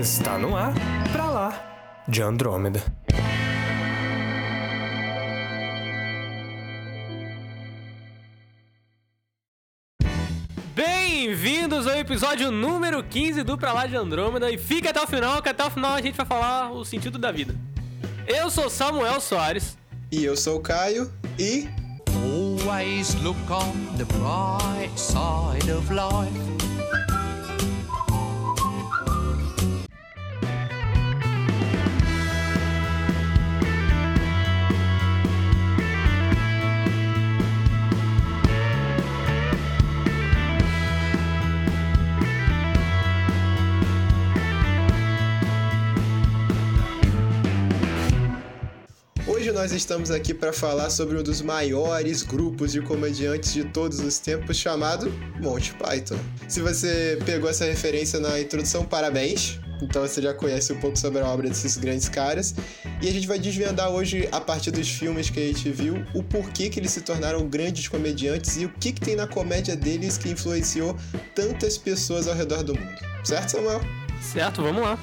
Está no ar, pra lá, de Andrômeda. Bem-vindos ao episódio número 15 do Pra Lá de Andrômeda e fique até o final, que até o final a gente vai falar o sentido da vida. Eu sou Samuel Soares. E eu sou o Caio e. Always look on the bright side of life. Nós estamos aqui para falar sobre um dos maiores grupos de comediantes de todos os tempos, chamado Monty Python. Se você pegou essa referência na introdução, parabéns! Então você já conhece um pouco sobre a obra desses grandes caras. E a gente vai desvendar hoje, a partir dos filmes que a gente viu, o porquê que eles se tornaram grandes comediantes e o que, que tem na comédia deles que influenciou tantas pessoas ao redor do mundo. Certo, Samuel? Certo, vamos lá.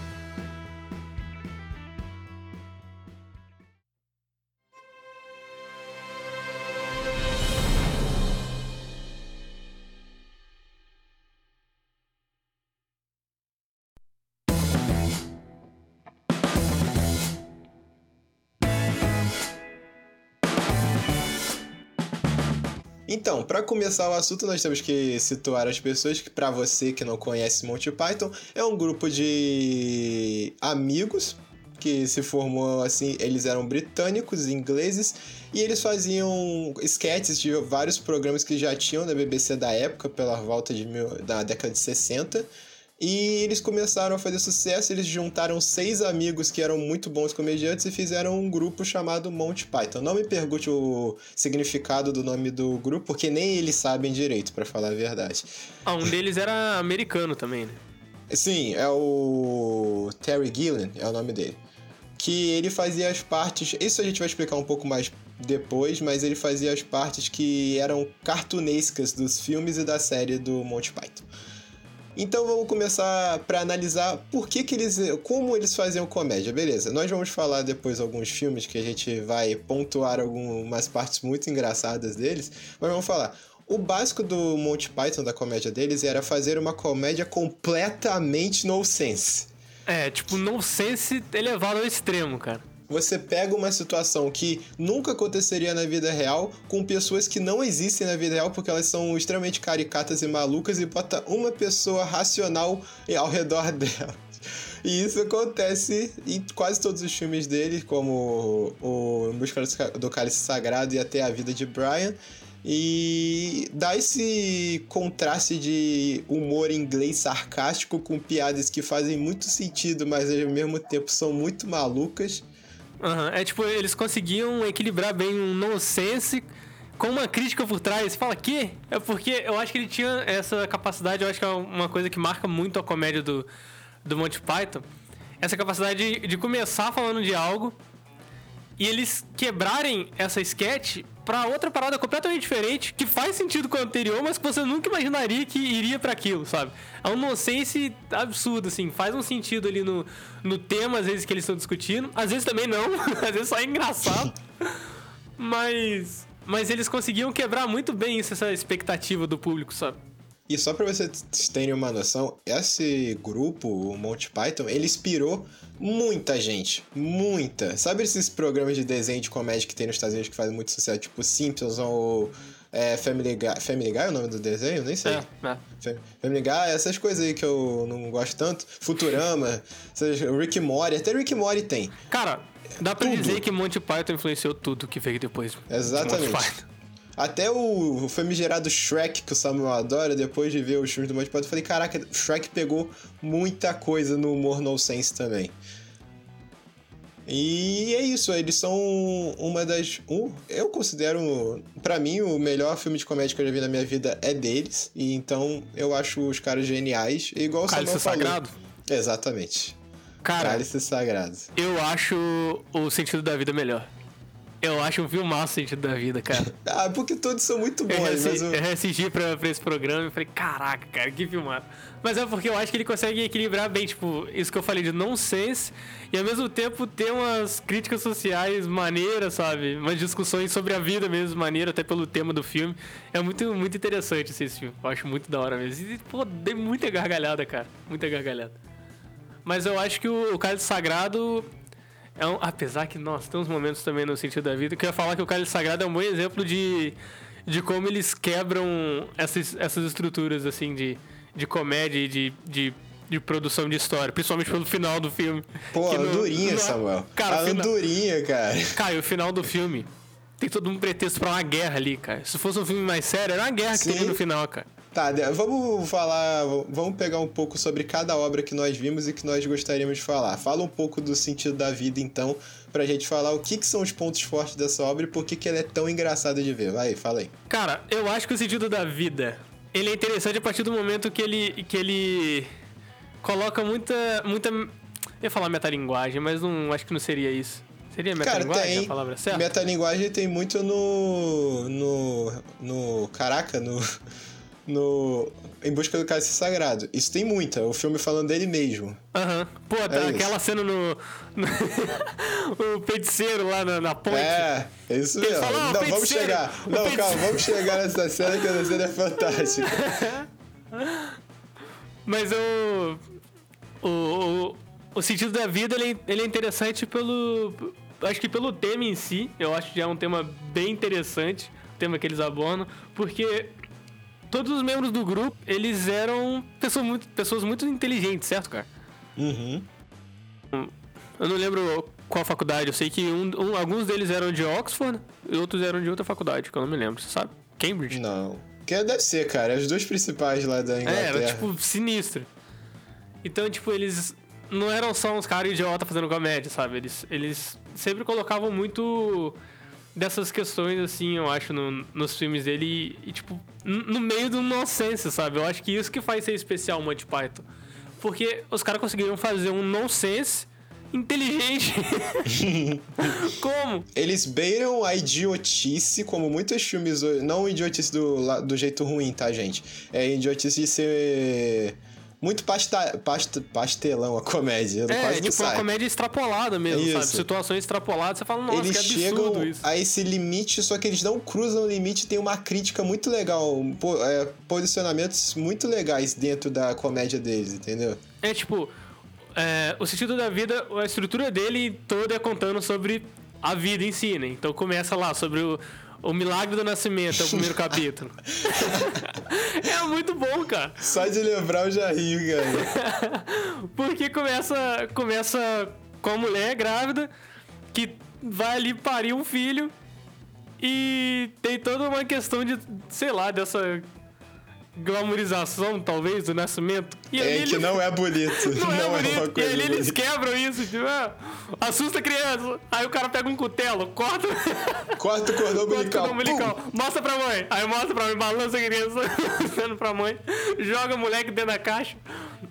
Então, para começar o assunto, nós temos que situar as pessoas que, para você que não conhece Monty Python, é um grupo de amigos que se formou assim, eles eram britânicos, ingleses, e eles faziam sketches de vários programas que já tinham da BBC da época, pela volta de mil, da década de 60. E eles começaram a fazer sucesso, eles juntaram seis amigos que eram muito bons comediantes e fizeram um grupo chamado Monty Python. Não me pergunte o significado do nome do grupo, porque nem eles sabem direito, para falar a verdade. Ah, um deles era americano também, né? Sim, é o Terry Gilliam, é o nome dele. Que ele fazia as partes. Isso a gente vai explicar um pouco mais depois, mas ele fazia as partes que eram cartunescas dos filmes e da série do Monty Python. Então vamos começar para analisar por que, que eles. como eles faziam comédia, beleza? Nós vamos falar depois alguns filmes que a gente vai pontuar algumas partes muito engraçadas deles, mas vamos falar. O básico do Monty Python, da comédia deles, era fazer uma comédia completamente no-sense. É, tipo, nonsense elevado ao extremo, cara. Você pega uma situação que nunca aconteceria na vida real com pessoas que não existem na vida real porque elas são extremamente caricatas e malucas e bota uma pessoa racional ao redor dela. E isso acontece em quase todos os filmes dele, como o Busca do Cálice Sagrado e até A Vida de Brian. E dá esse contraste de humor inglês sarcástico com piadas que fazem muito sentido, mas ao mesmo tempo são muito malucas. Uhum. É tipo, eles conseguiam equilibrar bem um nonsense com uma crítica por trás. Fala, que? É porque eu acho que ele tinha essa capacidade, eu acho que é uma coisa que marca muito a comédia do, do Monty Python. Essa capacidade de, de começar falando de algo e eles quebrarem essa sketch pra outra parada completamente diferente, que faz sentido com o anterior, mas que você nunca imaginaria que iria para aquilo, sabe? É um nonsense absurdo, assim, faz um sentido ali no, no tema, às vezes, que eles estão discutindo, às vezes também não, às vezes só é engraçado, mas, mas eles conseguiam quebrar muito bem isso, essa expectativa do público, sabe? E só para vocês terem uma noção, esse grupo, o Monty Python, ele inspirou muita gente. Muita. Sabe esses programas de desenho de comédia que tem nos Estados Unidos que fazem muito sucesso, tipo Simpsons ou é, Family Guy? Family Guy é o nome do desenho? Nem sei. É, é. Family Guy, essas coisas aí que eu não gosto tanto. Futurama, Rick Morty, até Rick Morty tem. Cara, dá pra tudo. dizer que Monty Python influenciou tudo que veio depois. Exatamente. De até o famigerado Shrek, que o Samuel adora, depois de ver os filmes do Monty Python, eu falei, caraca, Shrek pegou muita coisa no humor no sense também. E é isso, eles são uma das. Um, eu considero, para mim, o melhor filme de comédia que eu já vi na minha vida é deles. E então eu acho os caras geniais. E igual o Cálice Sagrado? Exatamente. Cara, Cálice Sagrado. Eu acho o sentido da vida melhor. Eu acho um filmaço sentido da vida, cara. Ah, porque todos são muito Eu bons, mas o- eu reassisti pra, pra esse programa e falei, caraca, cara, que filmado. Mas é porque eu acho que ele consegue equilibrar bem, tipo, isso que eu falei de nonsense e ao mesmo tempo ter umas críticas sociais maneiras, sabe? Umas discussões sobre a vida mesmo, maneira, até pelo tema do filme. É muito, muito interessante esse filme. Eu acho muito da hora mesmo. E, pô, dei muita gargalhada, cara. Muita gargalhada. Mas eu acho que o, o Cálice Sagrado é um, apesar que, nossa, tem uns momentos também no sentido da vida que eu ia falar que o Cálice Sagrado é um bom exemplo de, de como eles quebram essas, essas estruturas, assim, de, de comédia e de, de, de produção de história, principalmente pelo final do filme. Pô, Que no- andorinha, no- Samuel. Cara, a final- andorinha, cara. Cara, e o final do filme tem todo um pretexto pra uma guerra ali, cara. Se fosse um filme mais sério, era uma guerra que Sim. teria no final, cara. Tá, vamos falar, vamos pegar um pouco sobre cada obra que nós vimos e que nós gostaríamos de falar. Fala um pouco do sentido da vida, então, pra gente falar o que, que são os pontos fortes dessa obra e por que, que ela é tão engraçada de ver. Vai, fala aí. Cara, eu acho que o sentido da vida, ele é interessante a partir do momento que ele, que ele coloca muita, muita, eu ia falar metalinguagem, mas não, acho que não seria isso. Seria Cara, metalinguagem tem. a palavra certa? Metalinguagem tem muito no. no. no. Caraca, no. No. Em busca do cálice sagrado. Isso tem muita, o filme falando dele mesmo. Aham. Pô, tá, É isso. aquela cena no, no- o feiticeiro lá na, na ponte. É, é isso mesmo. fala, "Ah, não, vamos chegar. o Não, feiticeiro." calma, vamos chegar nessa cena que essa cena é fantástica. Mas o, o, o, o sentido da vida, ele, ele é interessante pelo... Acho que pelo tema em si, eu acho que é um tema bem interessante, o tema que eles abordam, porque todos os membros do grupo, eles eram pessoas muito, pessoas muito inteligentes, certo, cara? Uhum. Eu não lembro qual faculdade, eu sei que um, um- alguns deles eram de Oxford e outros eram de outra faculdade, que eu não me lembro, você sabe? Cambridge? Não. Que deve ser, cara. As duas principais lá da É, Inglaterra. era tipo sinistro. Então, tipo, eles não eram só uns caras idiotas fazendo comédia, sabe? Eles, eles sempre colocavam muito dessas questões, assim, eu acho, no- nos filmes dele e, tipo, no meio do nonsense, sabe? Eu acho que isso que faz ser especial o Monty Python. Porque os caras conseguiram fazer um nonsense inteligente. Como? Eles beiram a idiotice, como muitos filmes. Não idiotice do, do jeito ruim, tá, gente? É idiotice de ser. Muito pasta, pasta, pastelão a comédia. É, quase tipo, uma sai. comédia extrapolada mesmo, Isso. sabe? Situações extrapoladas, você fala, nossa, eles que chegam isso. a esse limite, só que eles não cruzam o limite tem uma crítica muito legal, é, posicionamentos muito legais dentro da comédia deles, entendeu? É tipo, é, o sentido da vida, a estrutura dele toda é contando sobre a vida em si, né? Então começa lá sobre o, o milagre do nascimento, é o primeiro capítulo. é muito bom, cara. Só de lembrar eu já rio, cara. Porque começa, começa com a mulher grávida que vai ali parir um filho e tem toda uma questão de, sei lá, dessa glamorização, talvez, do nascimento. E É que ele- não é bonito. Não, é uma bonito. E coisa ali eles quebram isso, tipo, ah, assusta a criança. Aí o cara pega um cutelo, corta, Corta o cordão corta o umbilical. umbilical. Mostra pra mãe. Aí mostra pra mãe, balança a criança, mostrando pra mãe, joga o moleque dentro da caixa.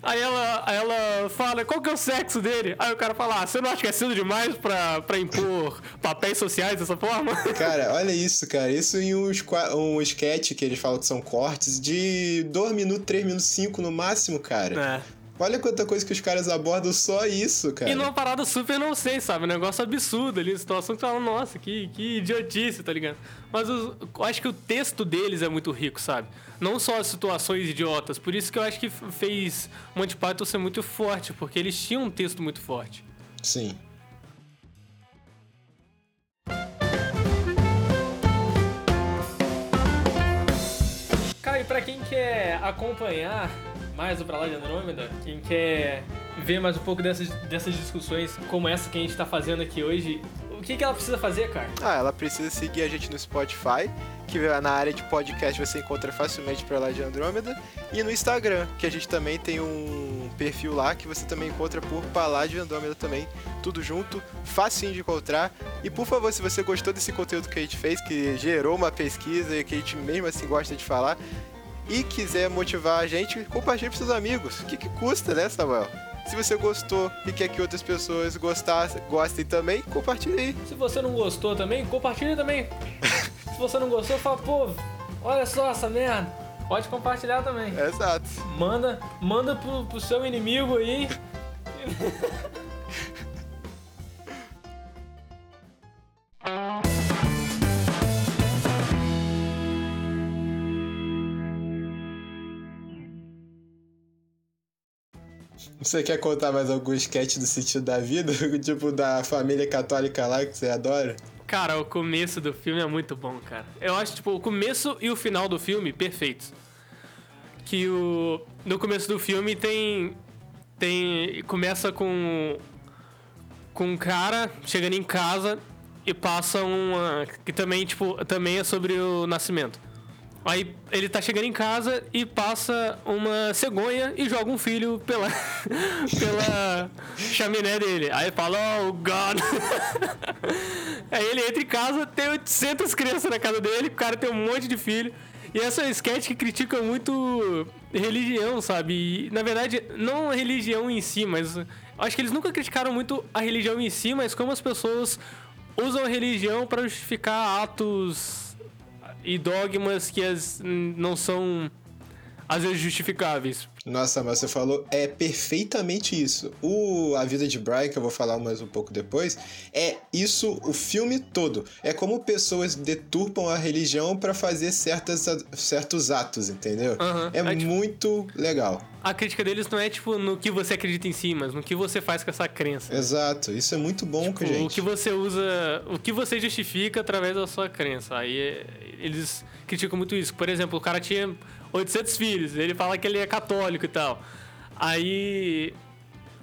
Aí ela, ela fala, qual que é o sexo dele? Aí o cara fala, ah, você não acha que é cedo demais pra, pra impor papéis sociais dessa forma? Cara, olha isso, cara. Isso em qua- um sketch que eles falam que são cortes de 2 minutos, 3 minutos, 5 no máximo, cara. É. Olha quanta coisa que os caras abordam só isso, cara. E numa parada super não sei, sabe? Um negócio absurdo ali, situação que fala, nossa, que, que idiotice, tá ligado? Mas os- eu acho que o texto deles é muito rico, sabe? Não só as situações idiotas. Por isso que eu acho que fez Monty Python ser muito forte, porque eles tinham um texto muito forte. Sim. Cara, e pra quem quer acompanhar mais o Pra Lá de Andrômeda, quem quer ver mais um pouco dessas, dessas discussões como essa que a gente tá fazendo aqui hoje, o que, que ela precisa fazer, cara? Ah, ela precisa seguir a gente no Spotify, que na área de podcast você encontra facilmente pra lá de Andrômeda, e no Instagram, que a gente também tem um perfil lá que você também encontra por Palá de Andrômeda também, tudo junto, facinho de encontrar. E por favor, se você gostou desse conteúdo que a gente fez, que gerou uma pesquisa e que a gente mesmo assim gosta de falar, e quiser motivar a gente, compartilhe para seus amigos. O que, que custa, né, Samuel? Se você gostou e quer que outras pessoas gostassem, gostem também, compartilhe aí. Se você não gostou também, compartilha também. Se você não gostou, fala, pô, olha só essa merda. Pode compartilhar também. Exato. Manda, manda pro, pro seu inimigo aí. Você quer contar mais algum sketch do sentido da vida? tipo da família católica lá que você adora? Cara, o começo do filme é muito bom, cara. Eu acho, tipo, o começo e o final do filme perfeitos. Que o. No começo do filme tem. Tem. Começa com. Com um cara chegando em casa e passa uma. Que também, tipo, também é sobre o nascimento. Aí ele tá chegando em casa e passa uma cegonha e joga um filho pela, pela chaminé dele. Aí fala, oh God. Aí ele entra em casa, tem 800 crianças na casa dele, o cara tem um monte de filho. E essa é sketch que critica muito religião, sabe? E, na verdade, não a religião em si, mas acho que eles nunca criticaram muito a religião em si, mas como as pessoas usam a religião para justificar atos e dogmas que as, não são às vezes justificáveis. Nossa, mas você falou é perfeitamente isso. O A Vida de Brian, que eu vou falar mais um pouco depois, é isso o filme todo. É como pessoas deturpam a religião para fazer certas, certos atos, entendeu? Uhum. É, É, tipo- muito legal. A crítica deles não é tipo no que você acredita em si, mas no que você faz com essa crença. Exato, isso é muito bom, Tipo, gente. O que você usa, o que você justifica através da sua crença. Aí é, eles criticam muito isso. Por exemplo, o cara tinha 800 filhos, ele fala que ele é católico e tal. Aí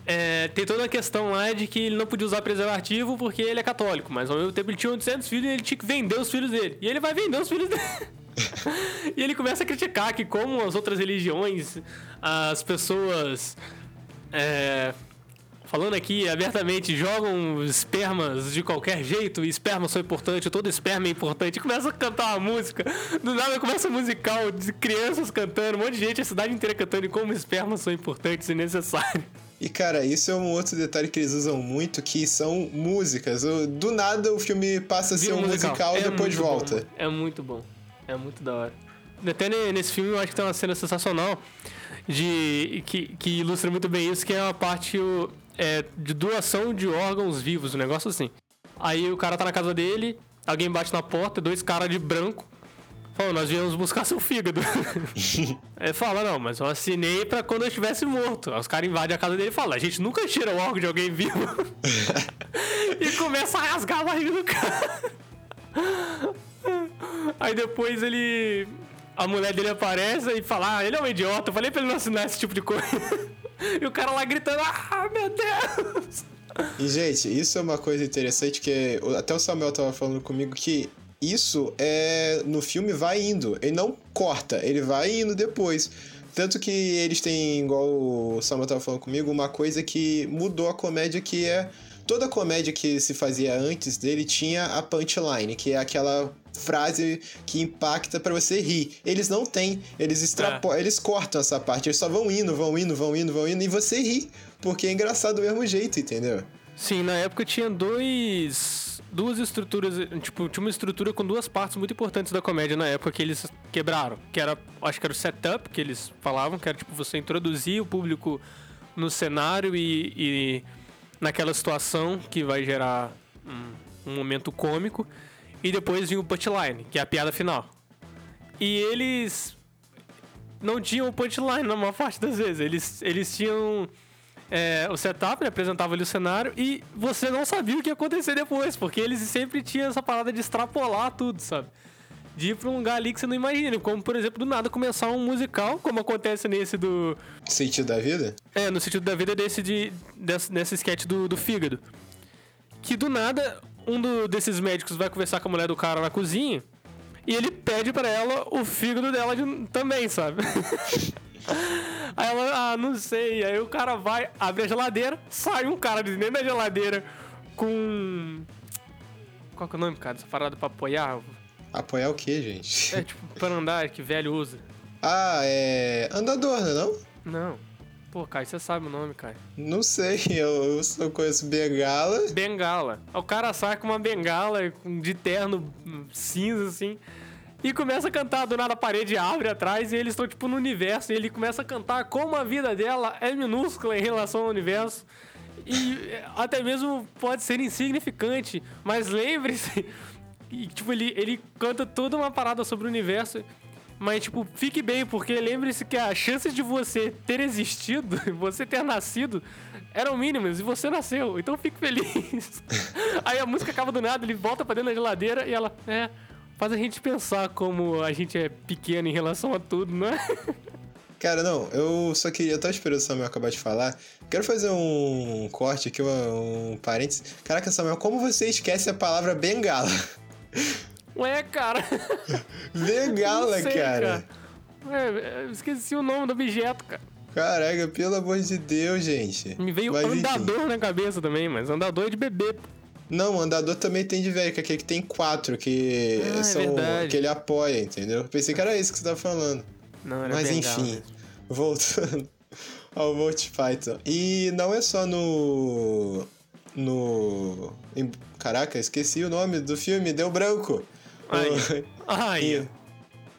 é, tem toda a questão lá de que ele não podia usar preservativo porque ele é católico, mas ao mesmo tempo ele tinha 800 filhos e ele tinha que vender os filhos dele. E ele vai vender os filhos dele. e ele começa a criticar que como as outras religiões, as pessoas é, falando aqui abertamente, jogam espermas de qualquer jeito, e espermas são importantes, todo esperma é importante, e começa a cantar uma música. Do nada começa um musical de crianças cantando, um monte de gente, a cidade inteira cantando, e como espermas são importantes e necessários. E cara, isso é um outro detalhe que eles usam muito, que são músicas. Do nada o filme passa a ser um musical, e É depois muito volta. bom. É muito bom. É muito da hora. Até ne- nesse filme eu acho que tem uma cena sensacional de que, que ilustra muito bem isso, que é uma parte o, é, de doação de órgãos vivos, um negócio assim. Aí o cara tá na casa dele, alguém bate na porta, dois caras de branco. Falam, nós viemos buscar seu fígado. Aí fala, não, mas eu assinei pra quando eu estivesse morto. Aí os caras invadem a casa dele e falam, a gente nunca tira o órgão de alguém vivo. e começa a rasgar a barriga do cara. Aí depois ele. A mulher dele aparece e fala: Ah, ele é um idiota. Eu falei pra ele não assinar esse tipo de coisa. E o cara lá gritando: Ah, meu Deus! E, gente, isso é uma coisa interessante que até o Samuel tava falando comigo que isso é no filme vai indo, ele não corta, ele vai indo depois. Tanto que eles têm, igual o Samuel tava falando comigo, uma coisa que mudou a comédia que é toda comédia que se fazia antes dele tinha a punchline, que é aquela frase que impacta pra você rir. Eles não têm, eles extrapolam, eles cortam essa parte, eles só vão indo, vão indo, vão indo, vão indo e você ri, porque é engraçado do mesmo jeito, entendeu? Sim, na época tinha dois. Duas estruturas. Tipo, tinha uma estrutura com duas partes muito importantes da comédia na época que eles quebraram. Que era. Acho que era o setup que eles falavam, que era tipo você introduzir o público no cenário e, e naquela situação que vai gerar um, um momento cômico. E depois vinha o punchline, que é a piada final. E eles não tinham punchline na maior parte das vezes. Eles, eles tinham é, o setup, ele apresentava ali o cenário e você não sabia o que ia acontecer depois, porque eles sempre tinham essa parada de extrapolar tudo, sabe? De ir pra um lugar ali que você não imagina, como por exemplo, do nada começar um musical, como acontece nesse do. Sentido da vida? É, no sentido da vida desse de. Desse, nesse sketch do, do fígado. Que do nada, um do- desses médicos vai conversar com a mulher do cara na cozinha e ele pede pra ela o fígado dela de- também, sabe? Aí ela, ah, não sei. Aí o cara vai, abre a geladeira, sai um cara de dentro da geladeira com. Qual que é o nome, cara? Essa parada pra apoiar? Apoiar o quê, gente? É tipo para andar que velho usa. Ah, é. Andador, né, não? Não. Pô, Caio, você sabe o nome, Caio. Não sei, eu, eu só conheço Bengala. Bengala. O cara sai com uma bengala de terno cinza, assim. E começa a cantar, do nada a parede abre atrás e eles estão, tipo, no universo. E ele começa a cantar como a vida dela é minúscula em relação ao universo. E até mesmo pode ser insignificante. Mas lembre-se. E, tipo, ele, ele canta toda uma parada sobre o universo. Mas, tipo, fique bem, porque lembre-se que as chances de você ter existido, você ter nascido, eram mínimas e você nasceu. Então fique feliz. Aí a música acaba do nada, ele volta pra dentro da geladeira e ela, é, faz a gente pensar como a gente é pequeno em relação a tudo, não é? Cara, não, eu só queria, tava esperando o Samuel acabar de falar. Quero fazer um corte aqui, um, um parênteses. Caraca, Samuel, como você esquece a palavra bengala? Ué, cara. Não sei, cara. É, eu esqueci o nome do objeto, cara. Caraca, pelo amor de Deus, gente. Me veio Mas, enfim. andador na cabeça também, mas andador é de bebê. Não, andador também tem de velho, que é aquele que tem quatro, que Ah, é são verdade. que ele apoia, entendeu? Eu Pensei que era isso que você tava falando. Não, era Mas enfim, voltando ao Monty Python. E não é só no. No. Caraca, esqueci o nome do filme, deu branco. Aí. em-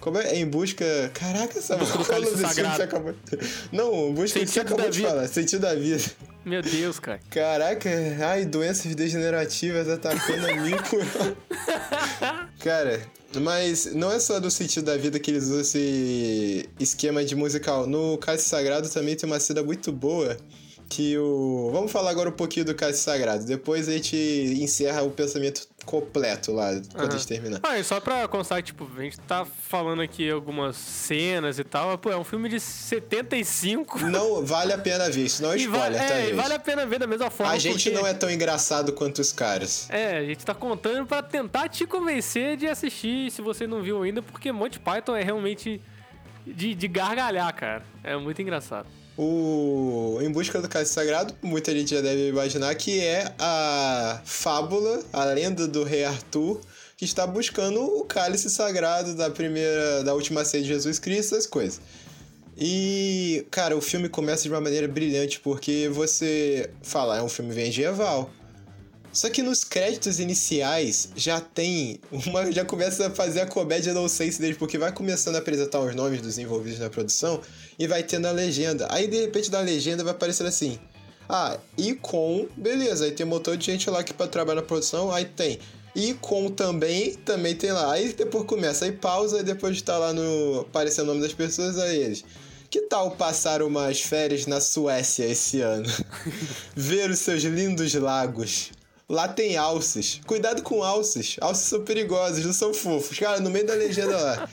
Como é? Em busca. Caraca, essa é você acabou... Não, em busca do que você Sentido acabou da de vida. falar. Sentido da vida. Meu Deus, cara. Caraca, ai, doenças degenerativas atacando a mim. por- Cara, mas não é só do sentido da vida que eles usam esse esquema de musical. No Cálice Sagrado também tem uma cena muito boa que o... Vamos falar agora um pouquinho do Cálice Sagrado. Depois a gente encerra o pensamento completo lá, quando a gente terminar. Ah, e só pra constar, tipo, a gente tá falando aqui algumas cenas e tal, mas, pô, é um filme de 75. Não vale a pena ver, isso não é E va- spoiler, tá, é, e vale a pena ver da mesma forma. A gente porque- não é tão engraçado quanto os caras. É, a gente tá contando pra tentar te convencer de assistir, se você não viu ainda, porque Monty Python é realmente de, de gargalhar, cara. É muito engraçado. O Em Busca do Cálice Sagrado, muita gente já deve imaginar que é a fábula, a lenda do rei Arthur, que está buscando o cálice sagrado da primeira, da última ceia de Jesus Cristo, essas coisas. E, cara, o filme começa de uma maneira brilhante, porque você fala, é um filme medieval. Só que nos créditos iniciais já tem uma. Já começa a fazer a comédia nonsense deles, porque vai começando a apresentar os nomes dos envolvidos na produção e vai tendo a legenda. Aí de repente na legenda vai aparecer assim. Ah, e com. Beleza, aí tem um montão de gente lá que pra trabalhar na produção, aí tem. E com também, também tem lá. Aí depois começa, aí pausa, e depois de tá lá no. aparecendo o nome das pessoas, aí eles. Que tal passar umas férias na Suécia esse ano? Ver os seus lindos lagos. Lá tem alces. Cuidado com alces. Alces são perigosos, não são fofos. Cara, no meio da legenda lá.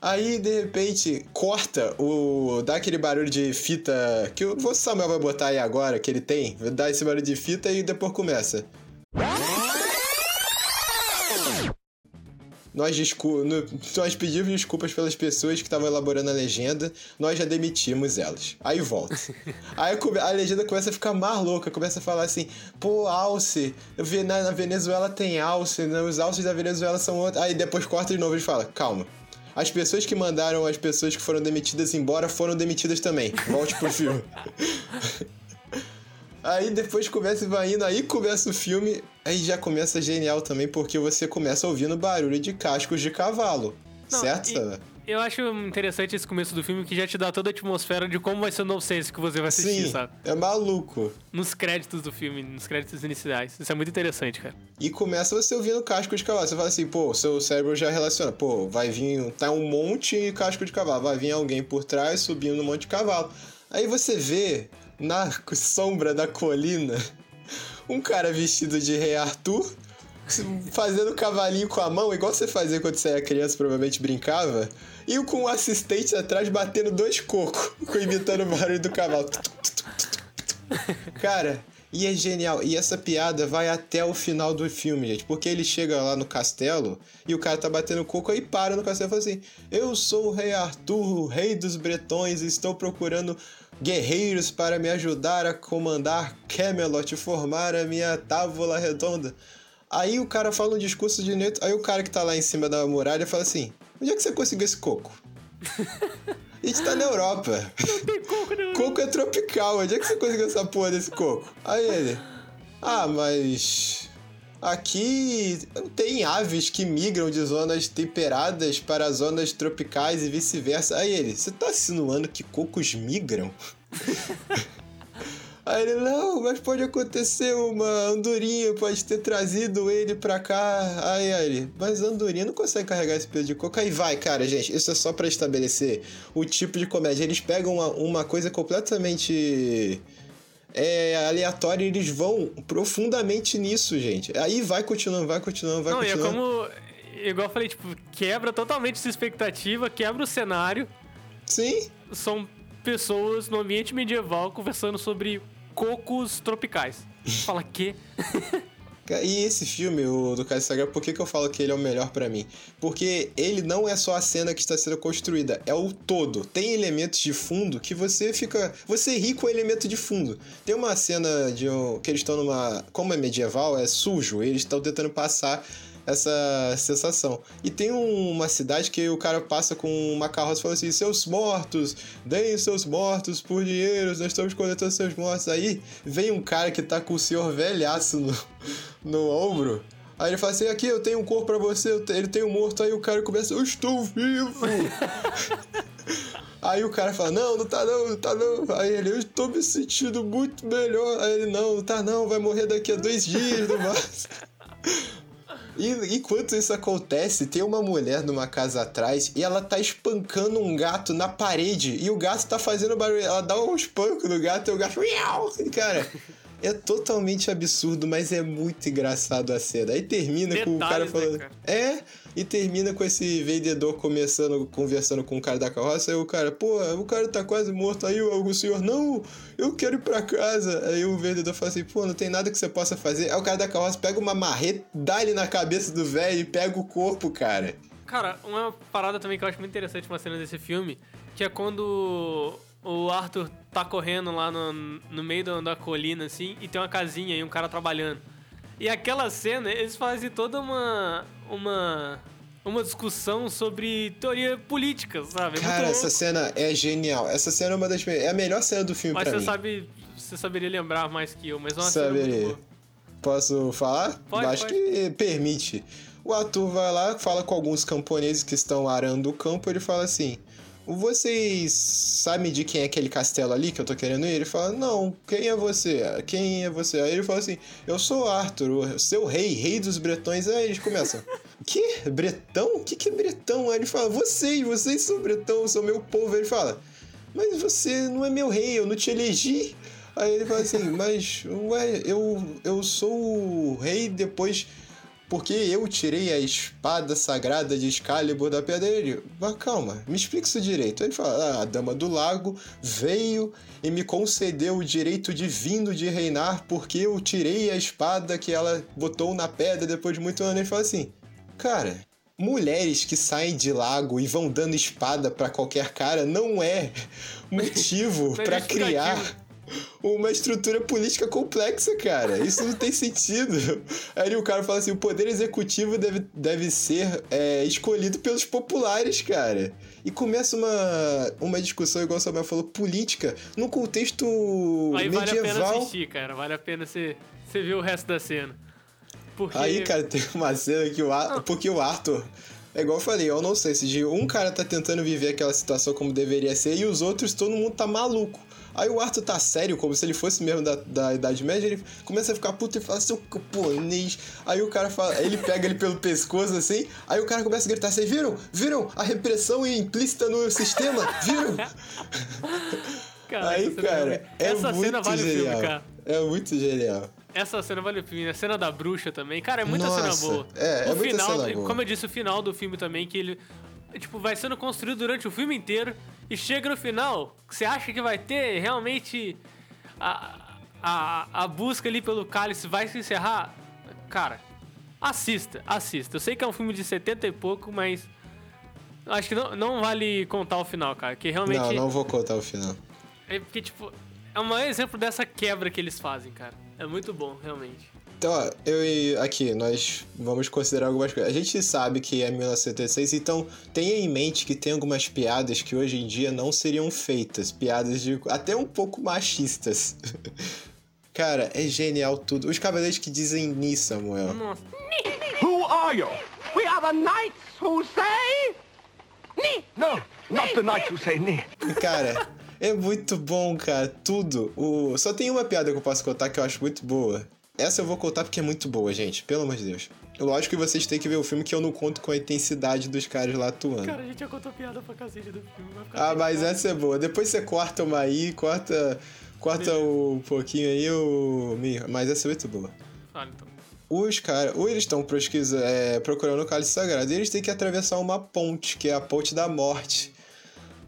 Aí, de repente, corta o. dá aquele barulho de fita. Que o Samuel vai botar aí agora, que ele tem. Dá esse barulho de fita e depois começa. Nós, nós pedimos desculpas pelas pessoas que estavam elaborando a legenda, nós já demitimos elas. Aí volta. Aí a legenda começa a ficar mais louca, começa a falar assim: pô, alce, na, na Venezuela tem alce, né, os alces da Venezuela são outros. Aí depois corta de novo e fala: calma. As pessoas que mandaram as pessoas que foram demitidas embora foram demitidas também. Volte pro filme. Aí depois começa e vai indo, aí começa o filme, aí já começa genial também, porque você começa ouvindo barulho de cascos de cavalo. Não, certo, e-? Eu acho interessante esse começo do filme que já te dá toda a atmosfera de como vai ser o nonsense que você vai assistir, Sim, sabe? é maluco. Nos créditos do filme, nos créditos iniciais. Isso é muito interessante, cara. E começa você ouvindo casco de cavalo. Você fala assim, pô, seu cérebro já relaciona. Pô, vai vir. Tá um monte de casco de cavalo. Vai vir alguém por trás subindo no monte de cavalo. Aí você vê na sombra da colina um cara vestido de rei Arthur fazendo cavalinho com a mão, igual você fazia quando você era criança, provavelmente brincava, e com um assistente atrás batendo dois cocos, imitando o barulho do cavalo. Cara, e é genial. E essa piada vai até o final do filme, gente. Porque ele chega lá no castelo e o cara tá batendo coco e para no castelo e fala assim: Eu sou o rei Arthur, o rei dos bretões, e estou procurando guerreiros para me ajudar a comandar Camelot e formar a minha tábua redonda. Aí o cara fala um discurso de neto. Aí o cara que tá lá em cima da muralha fala assim: Onde é que você conseguiu esse coco? A gente tá na Europa. Tem coco, né? Coco é tropical. Onde é que você conseguiu essa porra desse coco? Aí ele. Ah, mas. Aqui tem aves que migram de zonas temperadas para zonas tropicais e vice-versa. Aí ele, você tá insinuando que cocos migram? Aí ele, não, mas pode acontecer uma andorinha, pode ter trazido ele pra cá. Aí, ele, mas a andorinha não consegue carregar esse peso de coco. Aí vai, cara, gente, isso é só pra estabelecer o tipo de comédia. Eles pegam uma, uma coisa completamente é, aleatória e eles vão profundamente nisso, gente. Aí vai continuando, vai continuando, vai Não, é continuando. como. Igual eu falei, tipo, quebra totalmente sua expectativa, quebra o cenário. Sim, São pessoas no ambiente medieval conversando sobre cocos tropicais. Fala que? E esse filme, o do Caso Sagrado, por que, que eu falo que ele é o melhor pra mim? Porque ele não é só a cena que está sendo construída, é o todo. Tem elementos de fundo que você fica. Você ri com o elemento de fundo. Tem uma cena de um, que eles estão numa. Como é medieval, é sujo, eles estão tentando passar essa sensação. E tem um- uma cidade que o cara passa com uma carroça e fala assim: seus mortos, deem seus mortos por dinheiro, nós estamos coletando seus mortos. Aí vem um cara que tá com o senhor velhaço no, no ombro. Aí ele fala assim: aqui eu tenho um corpo pra você, ele tem um morto. Aí o cara começa: eu estou vivo. Aí o cara fala, não, não tá não, não tá não. Aí ele, eu estou me sentindo muito melhor. Aí ele, não, não tá não, vai morrer daqui a dois dias no máximo. E enquanto isso acontece, tem uma mulher numa casa atrás e ela tá espancando um gato na parede. E o gato tá fazendo barulho. Ela dá um espanco no gato e o gato. Cara, é totalmente absurdo, mas é muito engraçado a cena. Aí termina com o cara Detalhes, né, falando. cara? É, e termina com esse vendedor começando, conversando com o cara da carroça. Aí o cara, pô, o cara tá quase morto. Aí o, o senhor, não, eu quero ir pra casa. Aí o vendedor fala assim, pô, não tem nada que você possa fazer. Aí o cara da carroça pega uma marreta, dá ele na cabeça do velho e pega o corpo, cara. Cara, uma parada também que eu acho muito interessante uma cena desse filme, que é quando o Arthur tá correndo lá no, no meio da, da colina, assim, e tem uma casinha e um cara trabalhando. E aquela cena, eles fazem toda uma. uma. uma discussão sobre teoria política, sabe? É Cara, essa louco. cena é genial. Essa cena é uma das é a melhor cena do filme Mas pra você mim. sabe. Você saberia lembrar mais que eu, mas é uma cena Saberia. Posso falar? Pode, Acho pode. que permite. O ator vai lá, fala com alguns camponeses que estão arando o campo, ele fala assim: Vocês sabem de quem é aquele castelo ali que eu tô querendo ir? Ele fala: Não, quem é você? Quem é você? Aí ele fala assim: Eu sou Arthur, seu rei, rei dos bretões. Aí eles começam: Que? Bretão? O que, que é bretão? Aí ele fala: Vocês, vocês são bretão, são meu povo. Aí ele fala: Mas você não é meu rei, eu não te elegi. Aí ele fala assim, mas, ué, eu, eu sou o rei depois... Porque eu tirei a espada sagrada de Excalibur da pedra dele. Mas calma, me explica isso direito. Ele fala, ah, a Dama do Lago veio e me concedeu o direito divino de reinar porque eu tirei a espada que ela botou na pedra depois de muito ano. Ele fala assim, cara, mulheres que saem de lago e vão dando espada pra qualquer cara não é motivo justificativo. criar uma estrutura política complexa, cara. Isso não tem sentido. Aí o cara fala assim: o poder executivo deve, deve ser é, escolhido pelos populares, cara. E começa uma, uma discussão, igual o Samuel falou, política, num contexto Aí vale a pena medieval. assistir, cara. Vale a pena você, você ver o resto da cena. Porque. Aí, cara, tem uma cena que o Arthur. Porque o Arthur. É igual eu falei, eu não sei se de um cara tá tentando viver aquela situação como deveria ser e os outros, todo mundo tá maluco. Aí o Arthur tá sério, como se ele fosse mesmo da, da Idade Média, ele começa a ficar puto e fala, seu camponês. Aí o cara fala, ele pega ele pelo pescoço assim, aí o cara começa a gritar, vocês viram? Viram a repressão implícita no sistema? Viram? Cara, aí, essa cena cara, é Essa muito cena vale o genial. filme, cara. É muito genial. Essa cena vale o filme. A cena da bruxa também. Cara, é muita Nossa, cena boa. é, é o muita final, cena boa. como eu disse, o final do filme também, que ele. Tipo, vai sendo construído durante o filme inteiro. E chega no final, você acha que vai ter realmente. A, a, a busca ali pelo cálice vai se encerrar. Cara, assista, assista. Eu sei que é um filme de 70 e pouco, mas. Acho que não, não vale contar o final, cara. Que realmente. Não, não vou contar o final. É porque, tipo, é um exemplo dessa quebra que eles fazem, cara. É muito bom, realmente. Então, ó, eu e aqui, nós vamos considerar algumas coisas. A gente sabe que é 1976, então tenha em mente que tem algumas piadas que hoje em dia não seriam feitas. Piadas de até um pouco machistas. Cara, é genial tudo. Os cavaleiros que dizem ni, Samuel. Nossa. Who are you? We are the knights who say... Ni! No, not the knights who say ni. Cara, é muito bom, cara. Tudo. O... Só tem uma piada que eu posso contar que eu acho muito boa. Essa eu vou contar porque é muito boa, gente. Pelo amor de Deus. Lógico que vocês têm que ver o filme que eu não conto com a intensidade dos caras lá atuando. Cara, a gente já contou piada pra cacete do filme. Vai ficar Ah, mas pesado. essa é boa. Depois você corta uma aí, corta, corta um pouquinho aí, o... mas essa é muito boa. Fala, então. Os caras, ou eles estão é, procurando o cálice sagrado, e eles têm que atravessar uma ponte, que é a ponte da morte,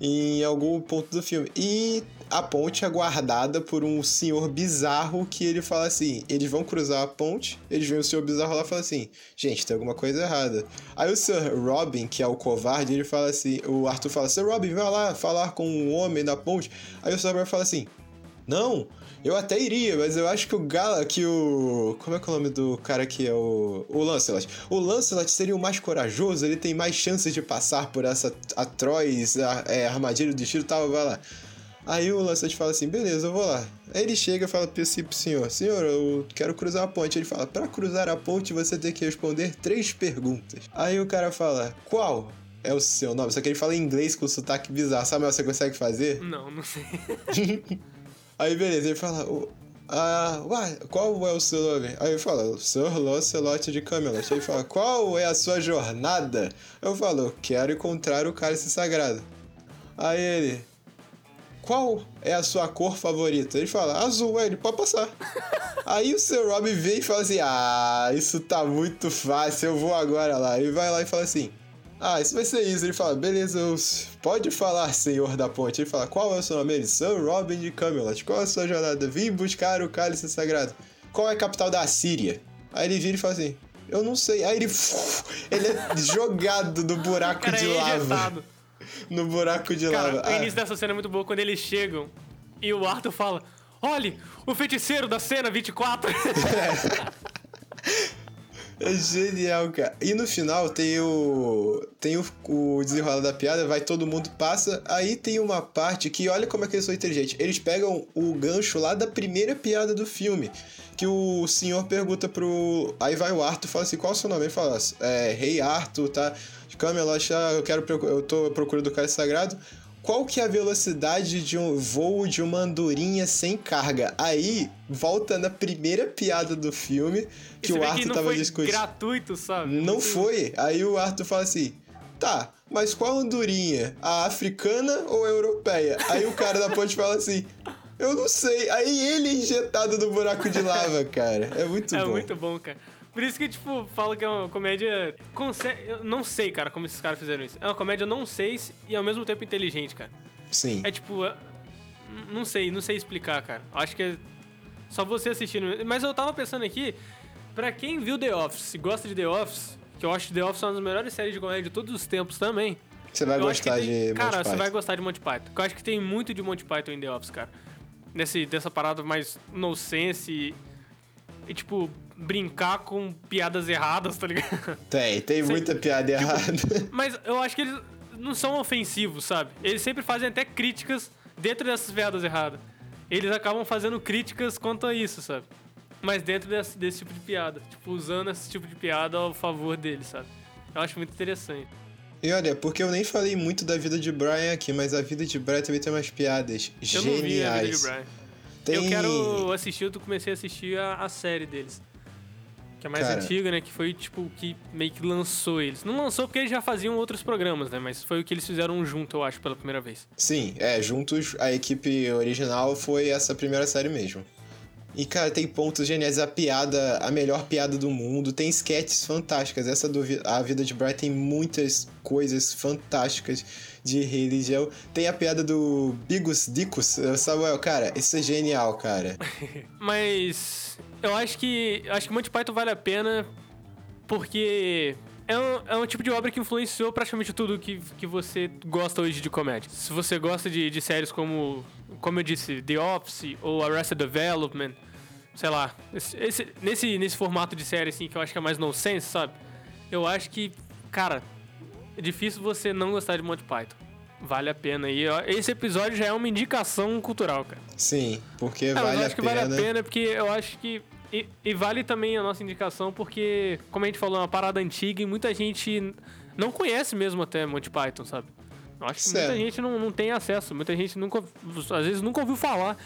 em algum ponto do filme. E a ponte é guardada por um senhor bizarro que ele fala assim: eles vão cruzar a ponte, eles veem o senhor bizarro lá e fala assim: gente, tem alguma coisa errada. Aí o Sir Robin, que é o covarde, ele fala assim: o Arthur fala, Sir Robin, vai lá falar com um homem da ponte. Aí o Sir Robin fala assim: não, eu até iria, mas eu acho que o Gala, que o. Como é que é o nome do cara que é o. O Lancelot. O Lancelot seria o mais corajoso, ele tem mais chances de passar por essa atroz a- é, armadilha do destino e tal, vai lá. Aí o Lancelot fala assim: beleza, eu vou lá. Aí ele chega e fala pro senhor: senhor, eu quero cruzar a ponte. Ele fala: pra cruzar a ponte você tem que responder três perguntas. Aí o cara fala: qual? É o seu nome? Só que ele fala em inglês com sotaque bizarro. Samuel, você consegue fazer? Não, não sei. Aí beleza, ele fala, ah, uai, qual é o seu nome? Aí ele fala, Sir Lancelot de Camelot. Aí ele fala, qual é a sua jornada? Eu falo, quero encontrar o cálice sagrado. Aí ele, qual é a sua cor favorita? Ele fala, azul, aí ele pode passar. Aí o Sir Robin vem e fala assim, ah, isso tá muito fácil, eu vou agora lá. Ele vai lá e fala assim, ah, isso vai ser isso. Ele fala, beleza, pode falar, senhor da ponte. Ele fala, qual é o seu nome? Ele, Sir Robin de Camelot. Qual é a sua jornada? Vim buscar o cálice sagrado. Qual é a capital da Assíria? Aí ele vira e fala assim, eu não sei. Aí ele, ele é jogado no buraco de é lava. No buraco de lava. Cara, o Ah, início dessa cena é muito boa quando eles chegam e o Arthur fala: Olhe, o feiticeiro da cena 24. É genial, cara. E no final tem o. Tem o, o desenrolar da piada, vai todo mundo passa. Aí tem uma parte que, olha como é que eles são inteligentes. Eles pegam o gancho lá da primeira piada do filme. Que o senhor pergunta pro. Aí vai o Arthur e fala assim: qual é o seu nome? Ele fala: é, Rei Arthur, tá? Camelot, ah, eu quero. Eu tô procurando o cálice sagrado. Qual que é a velocidade de um voo de uma andorinha sem carga? Aí, volta na primeira piada do filme que o Arthur que tava foi discutindo. gratuito, sabe? Não foi. Aí o Arthur fala assim: tá, mas qual andorinha? A africana ou a europeia? Aí o cara da ponte fala assim: eu não sei. Aí ele é injetado no buraco de lava, cara. É muito É bom. muito bom, cara. Por isso que, tipo, falo que é uma comédia. Eu não sei, cara, como esses caras fizeram isso. É uma comédia não sei se- e ao mesmo tempo inteligente, cara. Sim. É tipo. é- Não sei, não sei explicar, cara. Acho que é só você assistindo. Mas eu tava pensando aqui, pra quem viu The Office e gosta de The Office, que eu acho que The Office é uma das melhores séries de comédia de todos os tempos também. Você vai gostar tem- de. Cara, Monty você vai gostar de Monty Python. Porque eu acho que tem muito de Monty Python em The Office, cara. Nesse, dessa parada mais nonsense e, e, tipo, brincar com piadas erradas, tá ligado? Tem, tem Sei- muita piada Tipo, errada. Mas eu acho que eles não são ofensivos, sabe? Eles sempre fazem até críticas dentro dessas piadas erradas. Eles acabam fazendo críticas quanto a isso, sabe? Mas dentro desse, desse tipo de piada. Tipo, usando esse tipo de piada ao favor deles, sabe? Eu acho muito interessante. E olha, porque eu nem falei muito da vida de Brian aqui, mas a vida de Brian também tem umas piadas Eu não vi a vida de geniais. Brian. Tem... Eu quero assistir, eu comecei a assistir a, a série deles. Que é mais Cara. antiga, né? Que foi, tipo, o que meio que lançou eles. Não lançou porque eles já faziam outros programas, né? Mas foi o que eles fizeram junto, eu acho, pela primeira vez. Sim, é, juntos a equipe original foi essa primeira série mesmo. E, cara, tem pontos geniais. A piada, a melhor piada do mundo. Tem sketches fantásticas. Essa do A Vida de Brian tem muitas coisas fantásticas de religião. Tem a piada do Bigus Dicus. Samuel, cara, isso é genial, cara. Mas eu acho que acho que Monty Python vale a pena porque é um, é um tipo de obra que influenciou praticamente tudo que, que você gosta hoje de comédia. Se você gosta de, de séries como, como eu disse, The Office ou Arrested Development, sei lá, esse, esse- nesse, nesse formato de série, assim, que eu acho que é mais nonsense, sabe? Eu acho que, cara, é difícil você não gostar de Monty Python. Vale a pena. E esse episódio já é uma indicação cultural, cara. Sim, porque É, vale eu a acho que pena. vale a pena porque eu acho que. E, e vale também a nossa indicação porque, como a gente falou, é uma parada antiga e muita gente não conhece mesmo até Monty Python, sabe? Acho que Certo. muita gente não, não tem acesso, muita gente nunca. Às vezes nunca ouviu falar.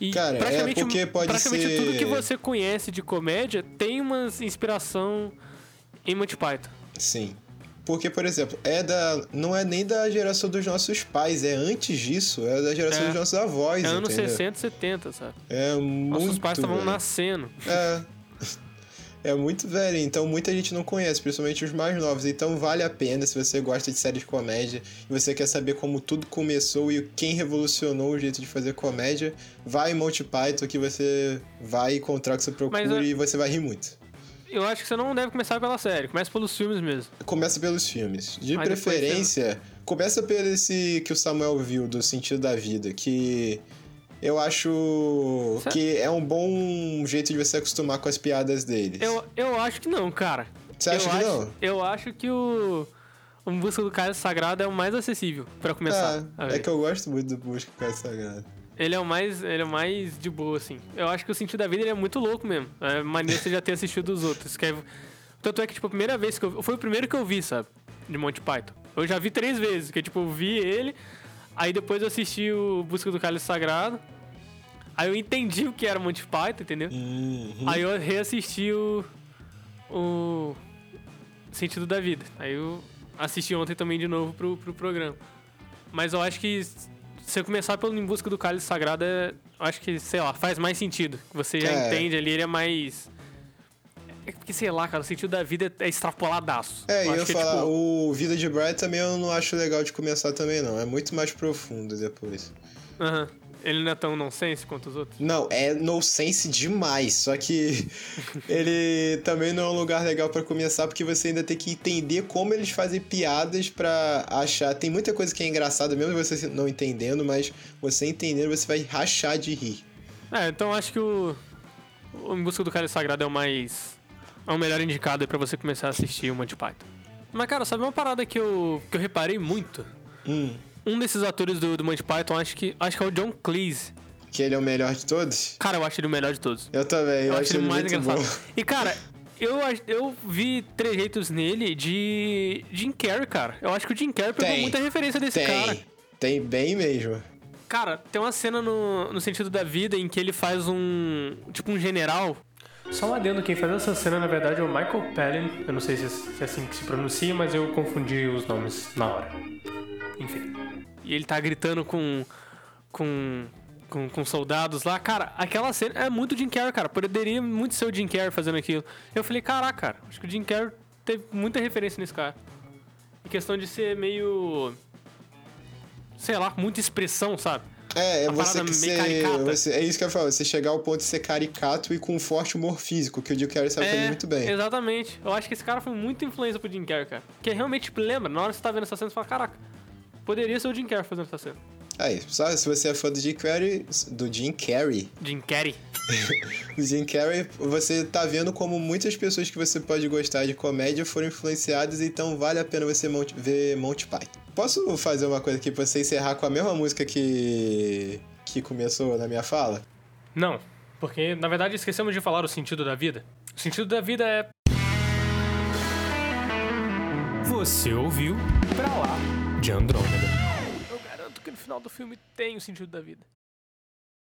E Cara, é praticamente, porque pode praticamente ser- tudo que você conhece de comédia tem uma inspiração em Monty Python. Sim. Porque, por exemplo, é da. Não é nem da geração dos nossos pais, é antes disso, é da geração É. dos nossos avós. É anos entendeu? 60, 70, sabe? É muito. Nossos pais estavam nascendo. É. É muito velho, então muita gente não conhece, principalmente os mais novos. Então vale a pena se você gosta de séries de comédia e você quer saber como tudo começou e quem revolucionou o jeito de fazer comédia, vai em Monty Python que você vai encontrar o que você procura é- e você vai rir muito. Eu acho que você não deve começar pela série, começa pelos filmes mesmo. Começa pelos filmes. De Aí preferência, começa pelo esse que o Samuel viu, do Sentido da Vida, que eu acho que é um bom jeito de você acostumar com as piadas deles. Eu, eu acho que não, cara. Você acha eu que acho, não? Eu acho que o. O Busca do Cálice Sagrado é o mais acessível pra começar. Ah, é que eu gosto muito do Busca com essa Sagrada. Ele é o mais. Ele é o mais de boa, assim. Eu acho que o sentido da vida ele é muito louco mesmo. É maneiro você já ter assistido os outros. Que é- Tanto é que, tipo, a primeira vez que eu. Foi o primeiro que eu vi, sabe? De Monty Python. Eu já vi três vezes, que tipo, eu vi ele. Aí depois eu assisti o Busca do Cálice Sagrado. Aí eu entendi o que era Monty Python, entendeu? Uhum. Aí eu reassisti o. O. Sentido da Vida. Aí eu assisti ontem também de novo pro, pro programa. Mas eu acho que se você começar pelo Em Busca do Cálice Sagrado, é, eu acho que, sei lá, faz mais sentido. Você já É. entende ali, ele é mais. É porque, sei lá, cara, o sentido da vida é extrapoladaço. É, e eu ia que falar, tipo, o Vida de Brian também eu não acho legal de começar também, não. É muito mais profundo depois. aham. Ele não é tão nonsense quanto os outros. Não, é no sense demais, só que ele também não é um lugar legal pra começar, porque você ainda tem que entender como eles fazem piadas pra achar. Tem muita coisa que é engraçada, mesmo você não entendendo, mas você entendendo, você vai rachar de rir. É, então eu acho que o. O Em Busca do Cálice Sagrado é o mais. É o melhor indicado pra você começar a assistir o Monty Python. Mas, cara, sabe uma parada que eu, que eu reparei muito? Hum, Um desses atores do, do Monty Python, acho que, acho que é o John Cleese. que ele é o melhor de todos? Cara, eu acho ele o melhor de todos. Eu também, eu, Eu, acho acho ele ele mais muito engraçado. bom. E, cara, eu, eu vi trejeitos nele de Jim Carrey, cara. Eu acho que o Jim Carrey pegou Tem. muita referência desse Tem, cara. tem bem mesmo. Cara, tem uma cena no, no sentido da vida em que ele faz um. Tipo um general. Só um adendo, quem faz essa cena na verdade é o Michael Palin. Eu não sei se é, se é assim que se pronuncia, mas eu confundi os nomes na hora. Enfim. E ele tá gritando com. com. com, com soldados lá. Cara, aquela cena é muito Jim Carrey, cara. Poderia muito ser o Jim Carrey fazendo aquilo. Eu falei, caraca, cara, acho que o Jim Carrey teve muita referência nesse cara. Em questão de ser meio. sei lá, muita expressão, sabe? É, é você que ser, você- É isso que eu falo, você chegar ao ponto de ser caricato e com um forte humor físico, que o Jim Carrey sabe fazer muito bem. Exatamente. Eu acho que esse cara foi muito influência pro Jim Carrey, cara. Porque realmente tipo, lembra, na hora que você tá vendo essa cena, você fala, caraca, poderia ser o Jim Carrey fazendo essa cena. Aí, só se você é fã do Jim Carrey, do Jim Carrey, Jim Carrey. Do Jim Carrey, você tá vendo como muitas pessoas que você pode gostar de comédia foram influenciadas, então vale a pena você monte- ver Monty Python. Posso fazer uma coisa aqui pra você encerrar com a mesma música que que começou na minha fala? Não, porque na verdade esquecemos de falar o sentido da vida. O sentido da vida é. Você ouviu Pra Lá de Andrômeda. Eu garanto que no final do filme tem o sentido da vida.